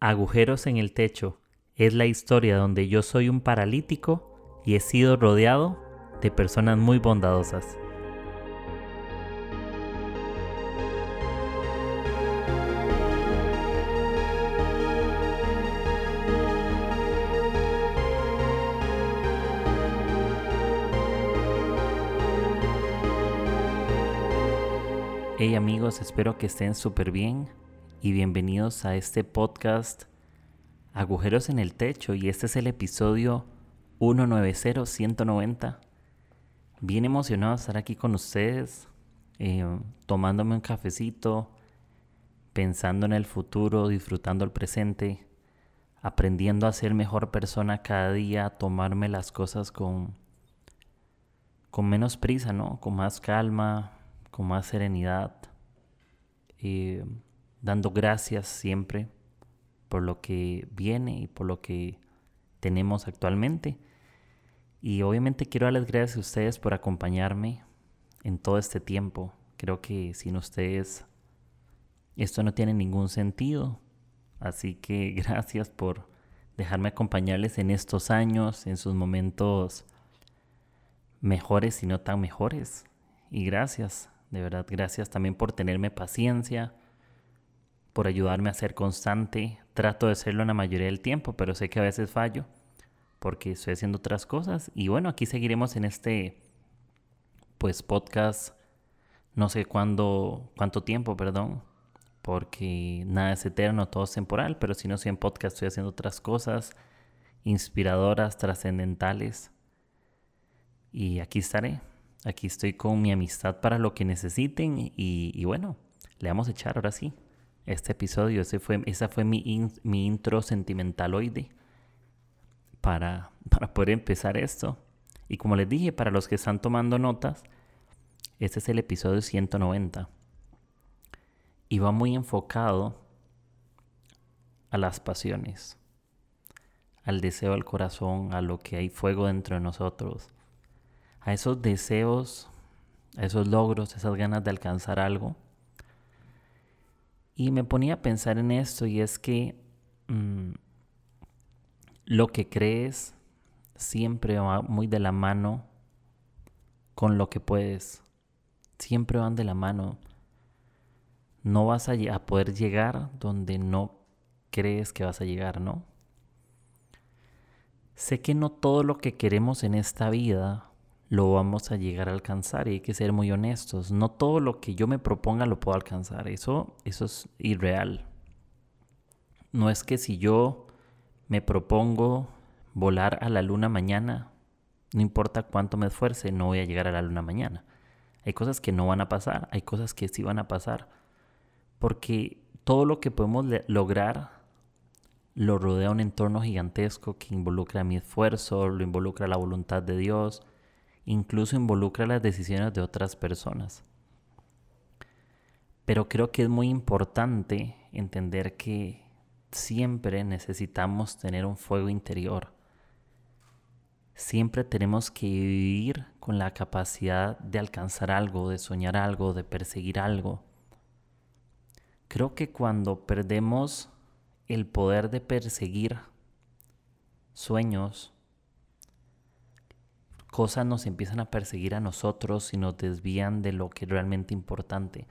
Agujeros en el techo es la historia donde yo soy un paralítico y he sido rodeado de personas muy bondadosas. Hey amigos, espero que estén súper bien y bienvenidos a este podcast Agujeros en el Techo y este es el episodio 190-190. Bien emocionado de estar aquí con ustedes, eh, tomándome un cafecito, pensando en el futuro, disfrutando el presente, aprendiendo a ser mejor persona cada día, a tomarme las cosas con, con menos prisa, ¿no? Con más calma, con más serenidad, eh, dando gracias siempre por lo que viene y por lo que tenemos actualmente. Y obviamente quiero darles gracias a ustedes por acompañarme en todo este tiempo. Creo que sin ustedes esto no tiene ningún sentido. Así que gracias por dejarme acompañarles en estos años, en sus momentos mejores y no tan mejores. Y gracias de verdad, gracias también por tenerme paciencia, por ayudarme a ser constante. Trato de serlo en la mayoría del tiempo, pero sé que a veces fallo porque estoy haciendo otras cosas. Y bueno, aquí seguiremos en este pues podcast no sé cuándo, cuánto tiempo, perdón, porque nada es eterno, todo es temporal, pero si no soy en podcast estoy haciendo otras cosas inspiradoras, trascendentales. Y aquí estaré. Aquí estoy con mi amistad para lo que necesiten y, bueno, le vamos a echar ahora sí. Este episodio, ese fue, esa fue mi, intro sentimentaloide para, para poder empezar esto. Y como les dije, para los que están tomando notas, este es el episodio 190. Y va muy enfocado a las pasiones, al deseo del corazón, a lo que hay fuego dentro de nosotros, a esos deseos, a esos logros, esas ganas de alcanzar algo. Y me ponía a pensar en esto y es que mm, lo que crees siempre va muy de la mano con lo que puedes. Siempre van de la mano. No vas a, a poder llegar donde no crees que vas a llegar, ¿no? Sé que no todo lo que queremos en esta vida lo vamos a llegar a alcanzar y hay que ser muy honestos. No todo lo que yo me proponga lo puedo alcanzar. Eso, eso es irreal. No es que si yo me propongo volar a la luna mañana, no importa cuánto me esfuerce, no voy a llegar a la luna mañana. Hay cosas que no van a pasar, hay cosas que sí van a pasar. Porque todo lo que podemos lograr lo rodea un entorno gigantesco que involucra mi esfuerzo, lo involucra la voluntad de Dios, incluso involucra las decisiones de otras personas. Pero creo que es muy importante entender que siempre necesitamos tener un fuego interior. Siempre tenemos que vivir con la capacidad de alcanzar algo, de soñar algo, de perseguir algo. Creo que cuando perdemos el poder de perseguir sueños, cosas nos empiezan a perseguir a nosotros y nos desvían de lo que es realmente importante.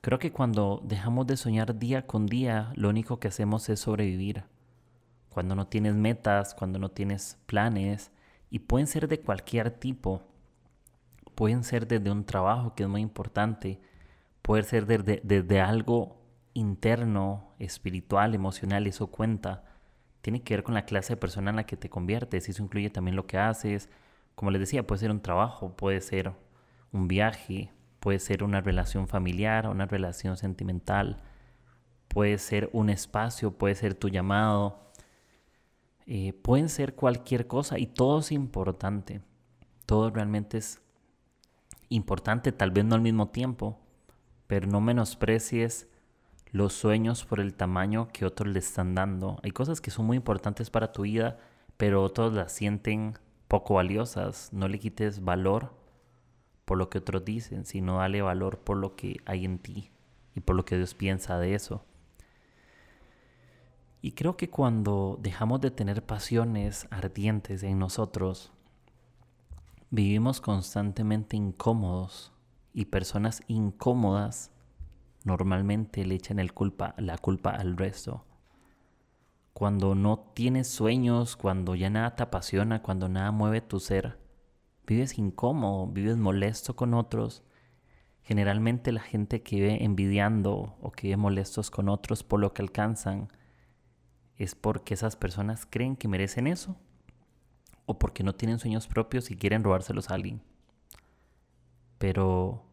Creo que cuando dejamos de soñar día con día, lo único que hacemos es sobrevivir. Cuando no tienes metas, cuando no tienes planes, y pueden ser de cualquier tipo. Pueden ser desde un trabajo que es muy importante, puede ser desde, desde algo interno, espiritual, emocional, eso cuenta tiene que ver con la clase de persona en la que te conviertes. Eso incluye también lo que haces. Como les decía, puede ser un trabajo, puede ser un viaje, puede ser una relación familiar, una relación sentimental, puede ser un espacio, puede ser tu llamado. Eh, pueden ser cualquier cosa y todo es importante. Todo realmente es importante, tal vez no al mismo tiempo, pero no menosprecies los sueños por el tamaño que otros le están dando. Hay cosas que son muy importantes para tu vida, pero otros las sienten poco valiosas. No le quites valor por lo que otros dicen, sino dale valor por lo que hay en ti y por lo que Dios piensa de eso. Y creo que cuando dejamos de tener pasiones ardientes en nosotros, vivimos constantemente incómodos y personas incómodas normalmente le echan el culpa, la culpa al resto. Cuando no tienes sueños, cuando ya nada te apasiona, cuando nada mueve tu ser, vives incómodo, vives molesto con otros. Generalmente la gente que vive envidiando o que vive molestos con otros por lo que alcanzan, es porque esas personas creen que merecen eso o porque no tienen sueños propios y quieren robárselos a alguien. Pero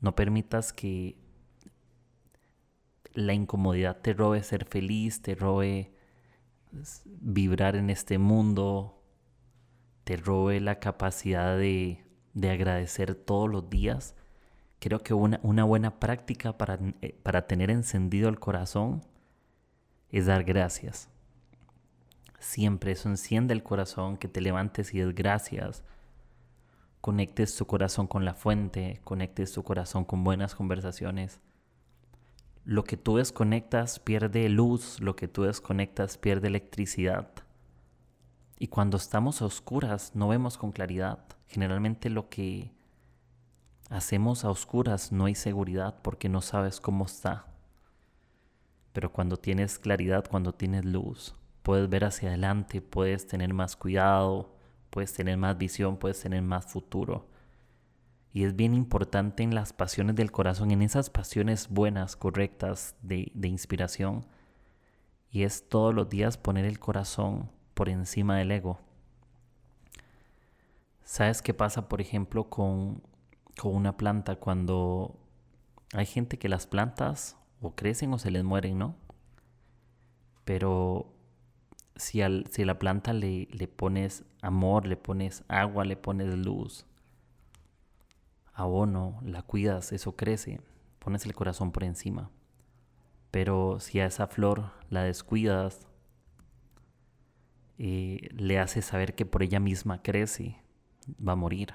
no permitas que la incomodidad te robe ser feliz, te robe vibrar en este mundo, te robe la capacidad de, agradecer todos los días. Creo que una, una buena práctica para, eh, para tener encendido el corazón es dar gracias. Siempre eso enciende el corazón, que te levantes y des gracias. Conectes tu corazón con la fuente, conectes tu corazón con buenas conversaciones. Lo que tú desconectas pierde luz, lo que tú desconectas pierde electricidad. Y cuando estamos a oscuras no vemos con claridad. Generalmente lo que hacemos a oscuras no hay seguridad porque no sabes cómo está. Pero cuando tienes claridad, cuando tienes luz, puedes ver hacia adelante, puedes tener más cuidado, puedes tener más visión, puedes tener más futuro. Y es bien importante en las pasiones del corazón, en esas pasiones buenas, correctas, de, de inspiración. Y es todos los días poner el corazón por encima del ego. ¿Sabes qué pasa, por ejemplo, con, con una planta cuando hay gente que las plantas o crecen o se les mueren, ¿no? Pero si, al, si a la planta le, le pones amor, le pones agua, le pones luz, abono, la cuidas, eso crece, pones el corazón por encima. Pero si a esa flor la descuidas, eh, le haces saber que por ella misma crece, va a morir.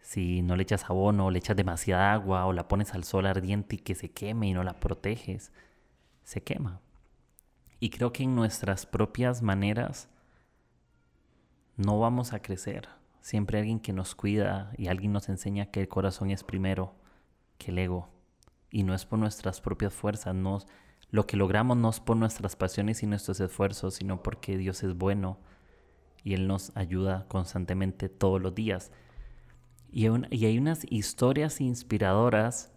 Si no le echas abono, le echas demasiada agua o la pones al sol ardiente y que se queme y no la proteges, se quema. Y creo que en nuestras propias maneras no vamos a crecer. Siempre alguien que nos cuida y alguien nos enseña que el corazón es primero que el ego. Y no es por nuestras propias fuerzas, no, lo que logramos no es por nuestras pasiones y nuestros esfuerzos, sino porque Dios es bueno y Él nos ayuda constantemente todos los días. Y hay, unas historias inspiradoras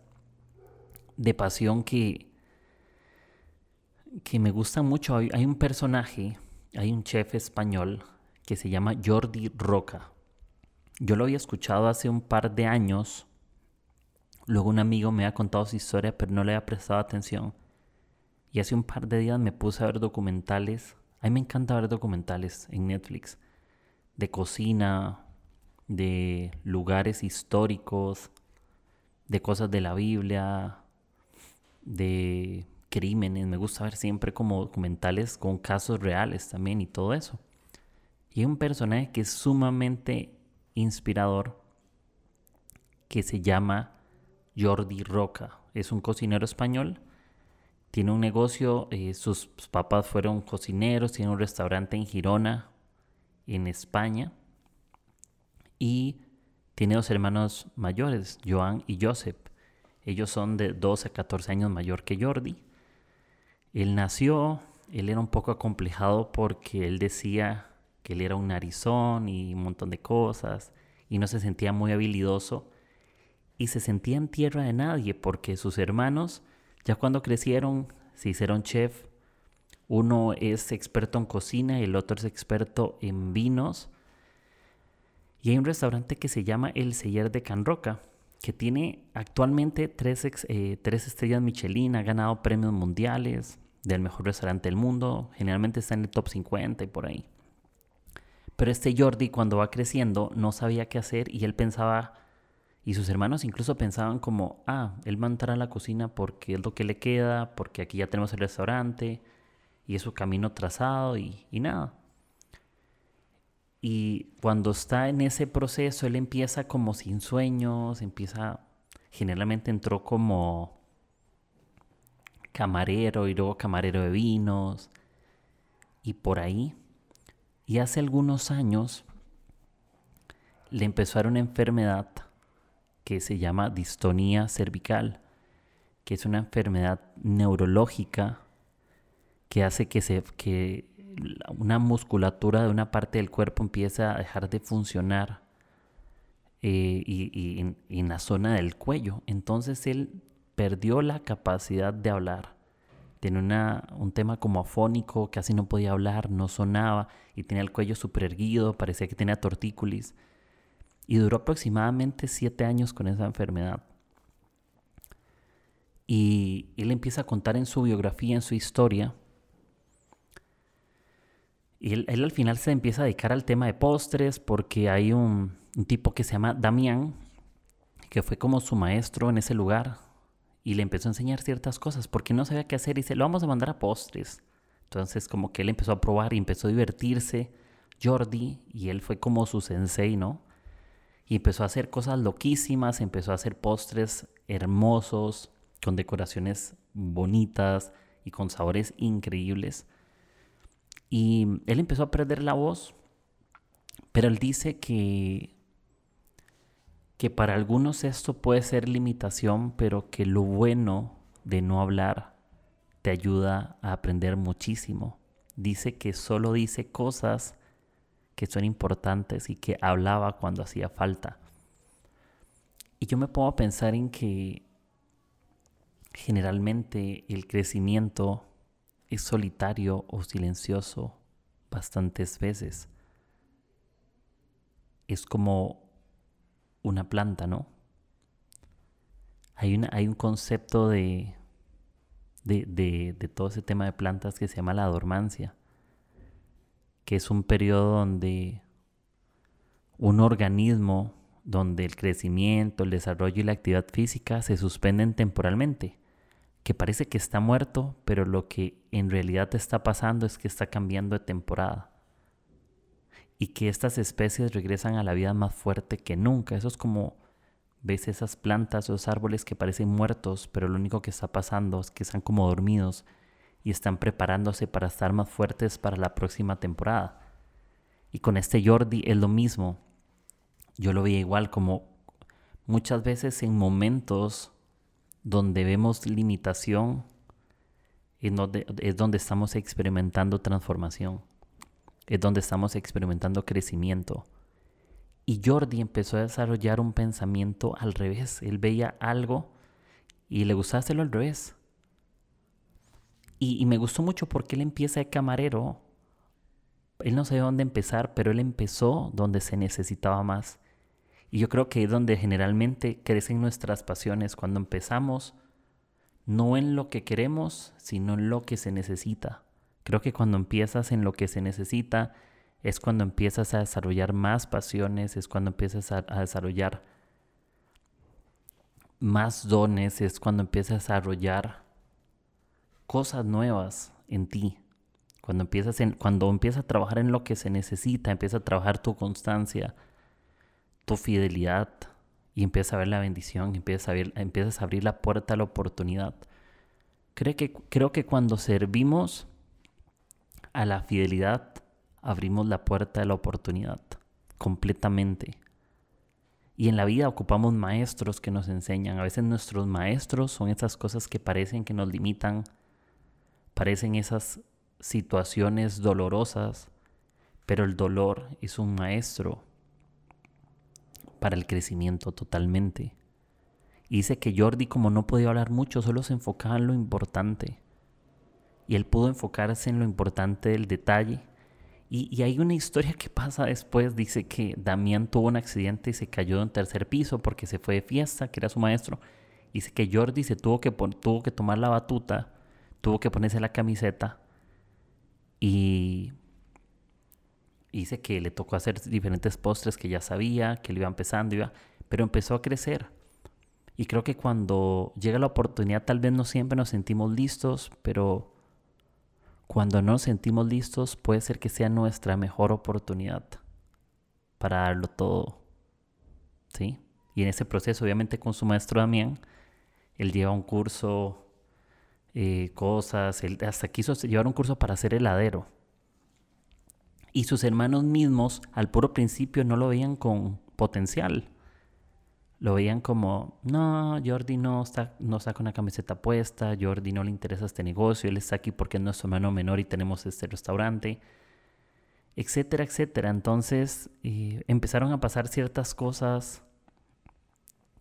de pasión que, que me gustan mucho. Hay, hay, un personaje, hay un chef español que se llama Jordi Roca. Yo lo había escuchado hace un par de años. Luego un amigo me ha contado su historia, pero no le había prestado atención. Y hace un par de días me puse a ver documentales. A mí me encanta ver documentales en Netflix. De cocina, de lugares históricos, de cosas de la Biblia, de crímenes. Me gusta ver siempre como documentales con casos reales también y todo eso. Y un personaje que es sumamente inspirador que se llama Jordi Roca. Es un cocinero español. Tiene un negocio, eh, sus papás fueron cocineros, tiene un restaurante en Girona, en España y tiene dos hermanos mayores, Joan y Joseph. Ellos son de 12 a 14 años mayor que Jordi. Él nació, él era un poco acomplejado porque él decía que él era un narizón y un montón de cosas y no se sentía muy habilidoso y se sentía en tierra de nadie porque sus hermanos ya cuando crecieron se hicieron chef. Uno es experto en cocina y el otro es experto en vinos y hay un restaurante que se llama El Seller de Can Roca, que tiene actualmente tres, eh, tres estrellas Michelin, ha ganado premios mundiales del mejor restaurante del mundo, generalmente está en el top 50 y por ahí. Pero este Jordi cuando va creciendo no sabía qué hacer y él pensaba, y sus hermanos incluso pensaban como, ah, él va a entrar a la cocina porque es lo que le queda, porque aquí ya tenemos el restaurante y es su camino trazado y, y nada. Y cuando está en ese proceso, él empieza como sin sueños, empieza, generalmente entró como, camarero y luego camarero de vinos y por ahí. Y hace algunos años le empezó a dar una enfermedad que se llama distonía cervical, que es una enfermedad neurológica que hace que, una musculatura de una parte del cuerpo empiece a dejar de funcionar eh, y, en, la zona del cuello. Entonces él perdió la capacidad de hablar. Tiene una, un tema como afónico, casi no podía hablar, no sonaba y tenía el cuello súper erguido, parecía que tenía tortícolis. Y duró aproximadamente siete años con esa enfermedad. Y él empieza a contar en su biografía, en su historia, y él, al final se empieza a dedicar al tema de postres porque hay un, un tipo que se llama Damián, que fue como su maestro en ese lugar y le empezó a enseñar ciertas cosas porque no sabía qué hacer y dice, lo vamos a mandar a postres. Entonces como que él empezó a probar y empezó a divertirse, Jordi, y él fue como su sensei, ¿no? Y empezó a hacer cosas loquísimas, empezó a hacer postres hermosos, con decoraciones bonitas y con sabores increíbles. Y él empezó a perder la voz, pero él dice que, que para algunos esto puede ser limitación, pero que lo bueno de no hablar te ayuda a aprender muchísimo. Dice que solo dice cosas que son importantes y que hablaba cuando hacía falta. Y yo me pongo a pensar en que generalmente el crecimiento es solitario o silencioso bastantes veces. Es como una planta, ¿no? Hay, hay un concepto de, de, de, todo ese tema de plantas que se llama la dormancia, que es un periodo donde un organismo, donde el crecimiento, el desarrollo y la actividad física se suspenden temporalmente que parece que está muerto, pero lo que en realidad está pasando es que está cambiando de temporada. Y que estas especies regresan a la vida más fuerte que nunca. Eso es como ves esas plantas, esos árboles que parecen muertos, pero lo único que está pasando es que están como dormidos y están preparándose para estar más fuertes para la próxima temporada. Y con este Jordi es lo mismo. Yo lo veía igual como muchas veces en momentos donde vemos limitación es donde, es donde estamos experimentando transformación, es donde estamos experimentando crecimiento. Y Jordi empezó a desarrollar un pensamiento al revés. Él veía algo y le gustaba hacerlo al revés. Y, y me gustó mucho porque él empieza de camarero. Él no sabía dónde empezar, pero él empezó donde se necesitaba más. Y yo creo que es donde generalmente crecen nuestras pasiones, cuando empezamos no en lo que queremos, sino en lo que se necesita. Creo que cuando empiezas en lo que se necesita, es cuando empiezas a desarrollar más pasiones, es cuando empiezas a, desarrollar más dones, es cuando empiezas a desarrollar cosas nuevas en ti. Cuando empiezas, en, cuando empiezas a trabajar en lo que se necesita, empiezas a trabajar tu constancia, tu fidelidad y empiezas a ver la bendición, empiezas a, empiezas a abrir la puerta a la oportunidad. Creo que, creo que cuando servimos a la fidelidad, abrimos la puerta a la oportunidad completamente. Y en la vida ocupamos maestros que nos enseñan. A veces nuestros maestros son esas cosas que parecen que nos limitan, parecen esas situaciones dolorosas, pero el dolor es un maestro para el crecimiento totalmente. Y dice que Jordi, como no podía hablar mucho, solo se enfocaba en lo importante. Y él pudo enfocarse en lo importante del detalle. Y, hay una historia que pasa después. Dice que Damián tuvo un accidente y se cayó de un tercer piso porque se fue de fiesta, que era su maestro. Dice que Jordi se tuvo que, tuvo que tomar la batuta, tuvo que ponerse la camiseta y hice que le tocó hacer diferentes postres que ya sabía, que le iba empezando, iba, pero empezó a crecer. Y creo que cuando llega la oportunidad, tal vez no siempre nos sentimos listos, pero cuando no nos sentimos listos, puede ser que sea nuestra mejor oportunidad para darlo todo. ¿Sí? Y en ese proceso, obviamente, con su maestro Damián, él lleva un curso eh, cosas. Él hasta quiso llevar un curso para ser heladero. Y sus hermanos mismos al puro principio no lo veían con potencial. Lo veían como, no, Jordi no está, no con una camiseta puesta, Jordi no le interesa este negocio, él está aquí porque es nuestro hermano menor y tenemos este restaurante, etcétera, etcétera. Entonces eh, empezaron a pasar ciertas cosas,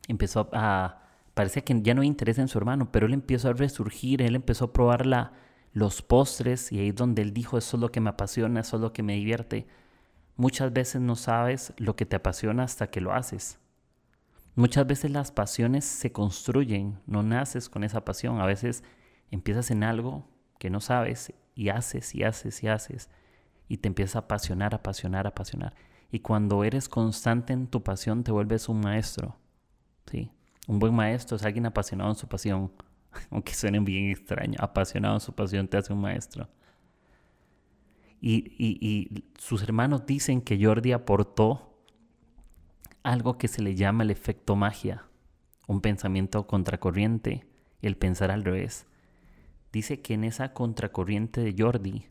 empezó a, parecía que ya no hay interés en su hermano, pero él empezó a resurgir, él empezó a probar la, los postres y ahí es donde él dijo, eso es lo que me apasiona, eso es lo que me divierte. Muchas veces no sabes lo que te apasiona hasta que lo haces. Muchas veces las pasiones se construyen, no naces con esa pasión. A veces empiezas en algo que no sabes y haces y haces y haces y te empiezas a apasionar, apasionar, apasionar. Y cuando eres constante en tu pasión te vuelves un maestro. ¿sí? Un buen maestro es alguien apasionado en su pasión. aunque suene bien extraño, apasionado en su pasión te hace un maestro. Y, y, sus hermanos dicen que Jordi aportó algo que se le llama el efecto magia, un pensamiento contracorriente, el pensar al revés. Dice que en esa contracorriente de Jordi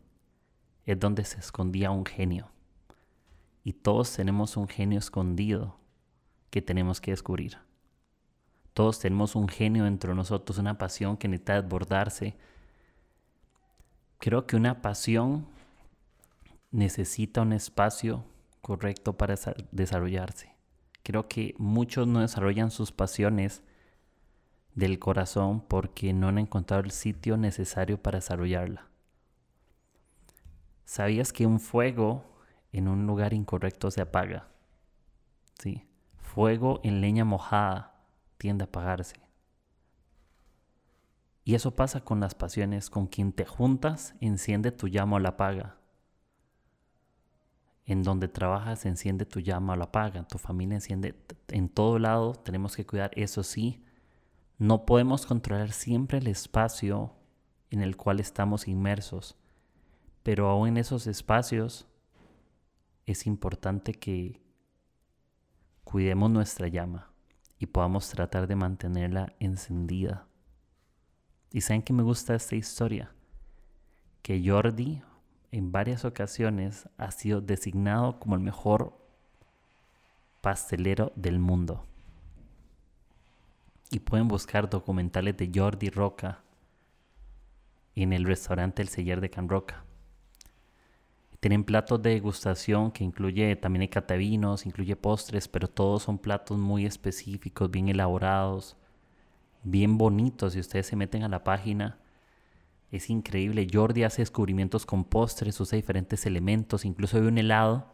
es donde se escondía un genio. Y todos tenemos un genio escondido que tenemos que descubrir. Todos tenemos un genio dentro de nosotros, una pasión que necesita desbordarse. Creo que una pasión necesita un espacio correcto para desarrollarse. Creo que muchos no desarrollan sus pasiones del corazón porque no han encontrado el sitio necesario para desarrollarla. ¿Sabías que un fuego en un lugar incorrecto se apaga? Sí. Fuego en leña mojada tiende a apagarse. Y eso pasa con las pasiones, con quien te juntas, enciende tu llama o la apaga. En donde trabajas, enciende tu llama o la apaga. Tu familia enciende. En todo lado tenemos que cuidar. Eso sí, no podemos controlar siempre el espacio en el cual estamos inmersos. Pero aún en esos espacios es importante que cuidemos nuestra llama y podamos tratar de mantenerla encendida. Y saben que me gusta esta historia, que Jordi en varias ocasiones ha sido designado como el mejor pastelero del mundo. Y pueden buscar documentales de Jordi Roca en el restaurante El Seller de Can Roca. Tienen platos de degustación que incluye también hay catavinos, incluye postres, pero todos son platos muy específicos, bien elaborados, bien bonitos. Si ustedes se meten a la página, es increíble. Jordi hace descubrimientos con postres, usa diferentes elementos. Incluso había un helado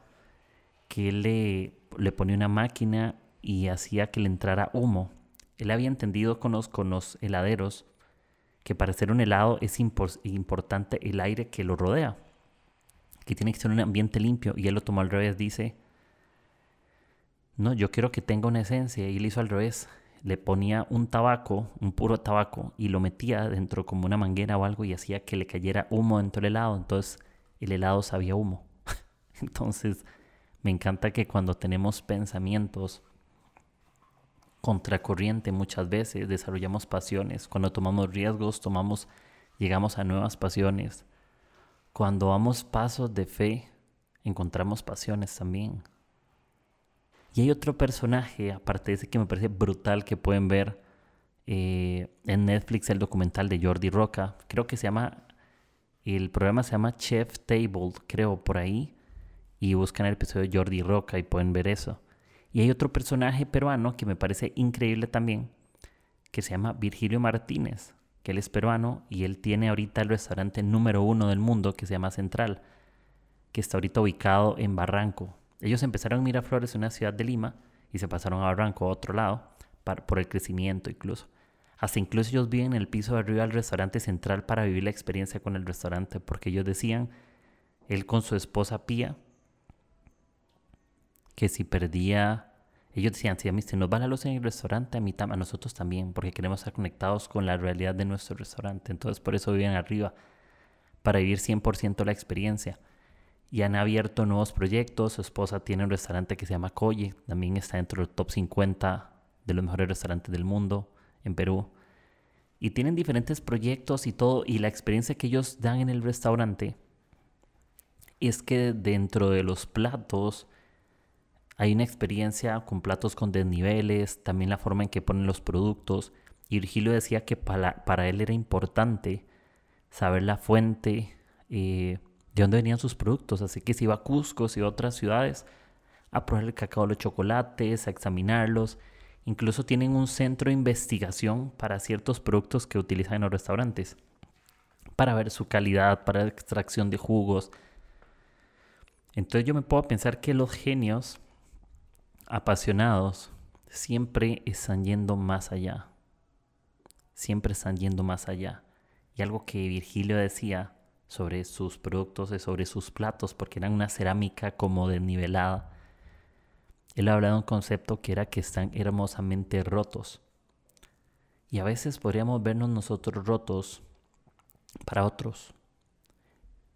que él le, le ponía una máquina y hacía que le entrara humo. Él había entendido con los, con los heladeros que para hacer un helado es importante el aire que lo rodea que tiene que ser un ambiente limpio. Y él lo tomó al revés, dice, no, yo quiero que tenga una esencia. Y él hizo al revés. Le ponía un tabaco, un puro tabaco, y lo metía dentro como una manguera o algo y hacía que le cayera humo dentro del helado. Entonces el helado sabía humo. Entonces me encanta que cuando tenemos pensamientos contracorriente muchas veces desarrollamos pasiones. Cuando tomamos riesgos, tomamos, llegamos a nuevas pasiones cuando damos pasos de fe, encontramos pasiones también. Y hay otro personaje, aparte de ese que me parece brutal, que pueden ver eh, en Netflix el documental de Jordi Roca. Creo que se llama, el programa se llama Chef Table, creo, por ahí. Y buscan el episodio de Jordi Roca y pueden ver eso. Y hay otro personaje peruano que me parece increíble también, que se llama Virgilio Martínez que él es peruano y él tiene ahorita el restaurante número uno del mundo que se llama Central, que está ahorita ubicado en Barranco. Ellos empezaron en Miraflores, una ciudad de Lima, y se pasaron a Barranco, a otro lado, por el crecimiento incluso. Hasta incluso ellos viven en el piso de arriba del restaurante central para vivir la experiencia con el restaurante, porque ellos decían, él con su esposa Pía, que si perdía ellos decían, si a mí se nos va la luz en el restaurante, a, mí, a nosotros también, porque queremos estar conectados con la realidad de nuestro restaurante. Entonces por eso viven arriba, para vivir 100% la experiencia. Y han abierto nuevos proyectos. Su esposa tiene un restaurante que se llama Coye, también está dentro del top 50 de los mejores restaurantes del mundo en Perú. y tienen diferentes proyectos y todo, y la experiencia que ellos dan en el restaurante es que dentro de los platos hay una experiencia con platos con desniveles, también la forma en que ponen los productos. Y Virgilio decía que para, para él era importante saber la fuente eh, de dónde venían sus productos. Así que si iba a Cusco, iba a otras ciudades, a probar el cacao, los chocolates, a examinarlos. Incluso tienen un centro de investigación para ciertos productos que utilizan en los restaurantes. Para ver su calidad, para la extracción de jugos. Entonces yo me puedo pensar que los genios apasionados siempre están yendo más allá. Siempre están yendo más allá. Y algo que Virgilio decía sobre sus productos y sobre sus platos, porque eran una cerámica como desnivelada. Él hablaba de un concepto que era que están hermosamente rotos. Y a veces podríamos vernos nosotros rotos para otros.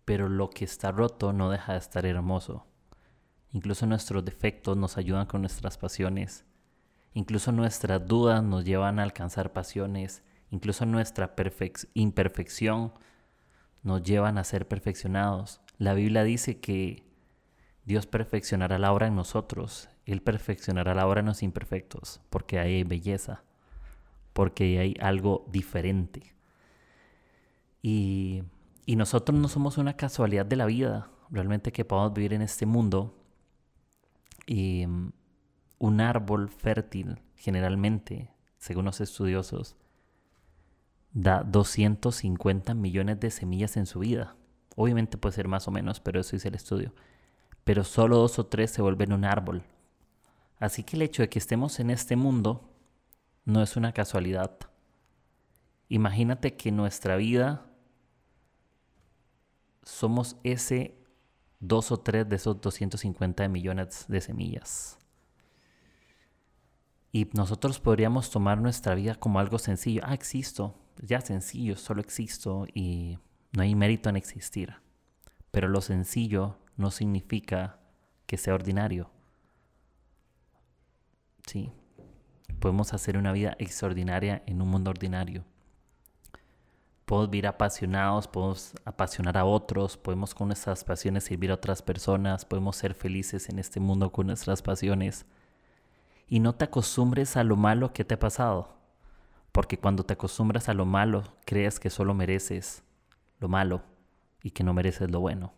Pero lo que está roto no deja de estar hermoso. Incluso nuestros defectos nos ayudan con nuestras pasiones. Incluso nuestras dudas nos llevan a alcanzar pasiones. Incluso nuestra imperfección nos llevan a ser perfeccionados. La Biblia dice que Dios perfeccionará la obra en nosotros. Él perfeccionará la obra en los imperfectos, porque hay belleza, porque hay algo diferente. Y, y nosotros no somos una casualidad de la vida, realmente que podamos vivir en este mundo y mm, un árbol fértil, generalmente, según los estudiosos, da 250 millones de semillas en su vida. Obviamente puede ser más o menos, pero eso es el estudio. Pero solo dos o tres se vuelven un árbol. Así que el hecho de que estemos en este mundo no es una casualidad. Imagínate que nuestra vida somos ese dos o tres de esos 250 millones de semillas. Y nosotros podríamos tomar nuestra vida como algo sencillo. Ah, existo. Ya sencillo, solo existo y no hay mérito en existir. Pero lo sencillo no significa que sea ordinario. Sí. Podemos hacer una vida extraordinaria en un mundo ordinario podemos vivir apasionados, podemos apasionar a otros, podemos con nuestras pasiones servir a otras personas, podemos ser felices en este mundo con nuestras pasiones. Y no te acostumbres a lo malo que te ha pasado, porque cuando te acostumbras a lo malo, crees que solo mereces lo malo y que no mereces lo bueno.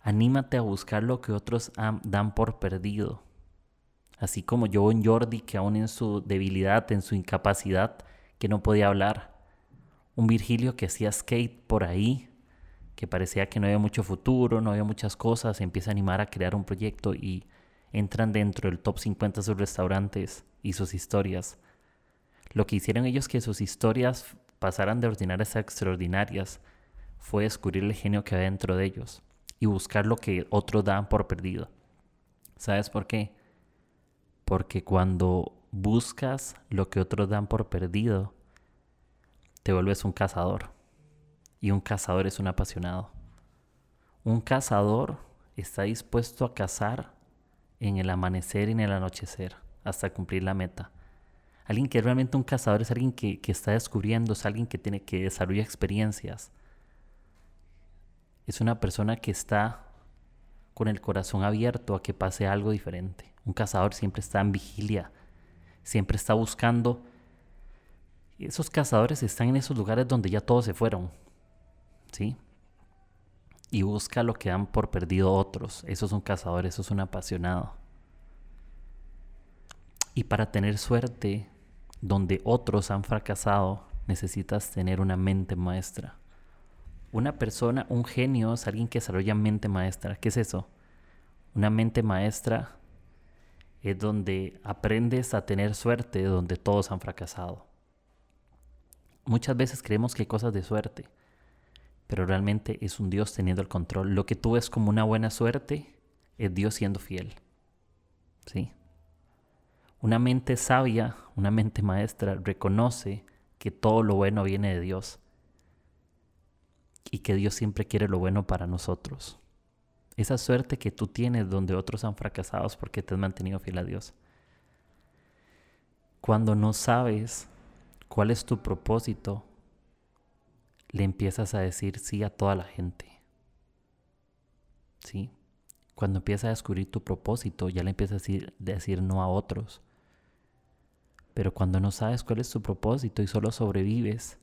Anímate a buscar lo que otros dan por perdido. Así como yo en Jordi, que aún en su debilidad, en su incapacidad, que no podía hablar, un Virgilio que hacía skate por ahí, que parecía que no había mucho futuro, no había muchas cosas, empieza a animar a crear un proyecto y entran dentro del top 50 de sus restaurantes y sus historias. Lo que hicieron ellos que sus historias pasaran de ordinarias a extraordinarias fue descubrir el genio que había dentro de ellos y buscar lo que otros daban por perdido. ¿Sabes por qué? Porque cuando buscas lo que otros dan por perdido, te vuelves un cazador. Y un cazador es un apasionado. Un cazador está dispuesto a cazar en el amanecer y en el anochecer hasta cumplir la meta. Alguien que realmente un cazador es alguien que, que está descubriendo, es alguien que tiene que desarrollar experiencias. Es una persona que está con el corazón abierto a que pase algo diferente. Un cazador siempre está en vigilia, siempre está buscando esos cazadores están en esos lugares donde ya todos se fueron. ¿Sí? Y busca lo que dan por perdido otros. Eso es un cazador, eso es un apasionado. Y para tener suerte donde otros han fracasado, necesitas tener una mente maestra. Una persona, un genio, es alguien que desarrolla mente maestra. ¿Qué es eso? Una mente maestra es donde aprendes a tener suerte donde todos han fracasado. Muchas veces creemos que hay cosas de suerte, pero realmente es un Dios teniendo el control. Lo que tú ves como una buena suerte es Dios siendo fiel. ¿Sí? Una mente sabia, una mente maestra, reconoce que todo lo bueno viene de Dios y que Dios siempre quiere lo bueno para nosotros. Esa suerte que tú tienes donde otros han fracasado porque te has mantenido fiel a Dios. Cuando no sabes cuál es tu propósito, le empiezas a decir sí a toda la gente. ¿Sí? Cuando empiezas a descubrir tu propósito, ya le empiezas a decir, decir no a otros. Pero cuando no sabes cuál es tu propósito y solo sobrevives,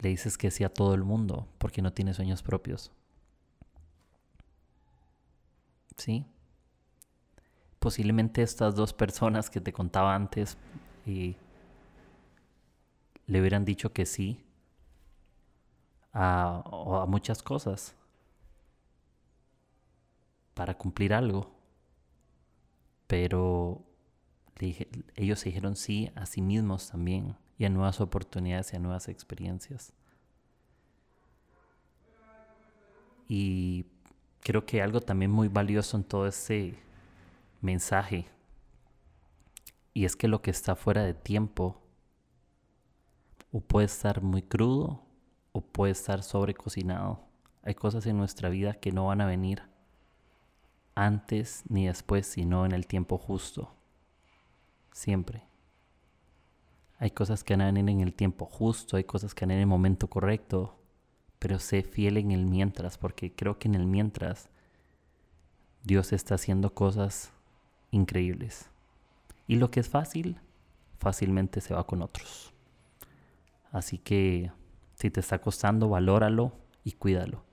le dices que sí a todo el mundo porque no tienes sueños propios. ¿Sí? Posiblemente estas dos personas que te contaba antes y le hubieran dicho que sí a, a muchas cosas para cumplir algo. Pero ellos dijeron sí a sí mismos también y a nuevas oportunidades y a nuevas experiencias. Y creo que algo también muy valioso en todo ese mensaje, y es que lo que está fuera de tiempo o puede estar muy crudo o puede estar sobrecocinado. Hay cosas en nuestra vida que no van a venir antes ni después, sino en el tiempo justo. Siempre. Hay cosas que van a venir en el tiempo justo, hay cosas que van en el momento correcto, pero sé fiel en el mientras, porque creo que en el mientras Dios está haciendo cosas increíbles. Y lo que es fácil, fácilmente se va con otros. Así que si te está costando, valóralo y cuídalo.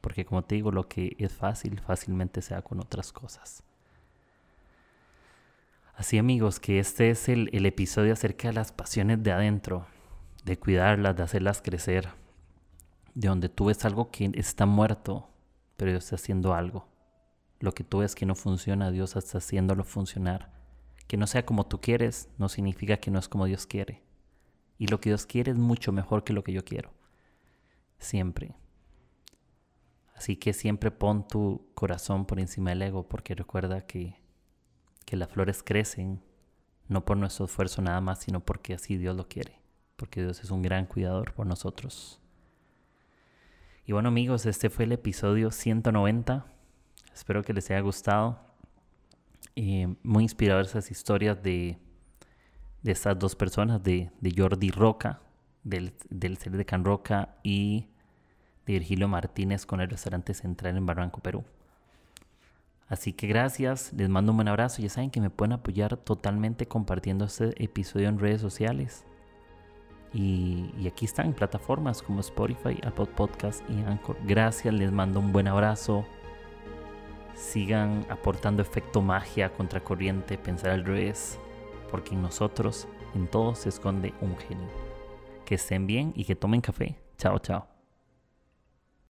Porque como te digo, lo que es fácil, fácilmente se va con otras cosas. Así amigos, que este es el, el episodio acerca de las pasiones de adentro, de cuidarlas, de hacerlas crecer, de donde tú ves algo que está muerto, pero Dios está haciendo algo. Lo que tú ves que no funciona, Dios está haciéndolo funcionar. Que no sea como tú quieres, no significa que no es como Dios quiere. Y lo que Dios quiere es mucho mejor que lo que yo quiero. Siempre. Así que siempre pon tu corazón por encima del ego, porque recuerda que que las flores crecen no por nuestro esfuerzo nada más, sino porque así Dios lo quiere, porque Dios es un gran cuidador por nosotros. Y bueno amigos, este fue el episodio 190. Espero que les haya gustado. Muy inspirador esas historias de, de estas dos personas, de, de Jordi Roca, del, del de Can Roca, y de Virgilio Martínez con el restaurante central en Barranco, Perú. Así que gracias, les mando un buen abrazo. Ya saben que me pueden apoyar totalmente compartiendo este episodio en redes sociales. Y, aquí están plataformas como Spotify, Apple Podcast y Anchor. Gracias, les mando un buen abrazo. Sigan aportando efecto magia, contracorriente, pensar al revés. Porque en nosotros, en todos se esconde un genio. Que estén bien y que tomen café. Chao, chao.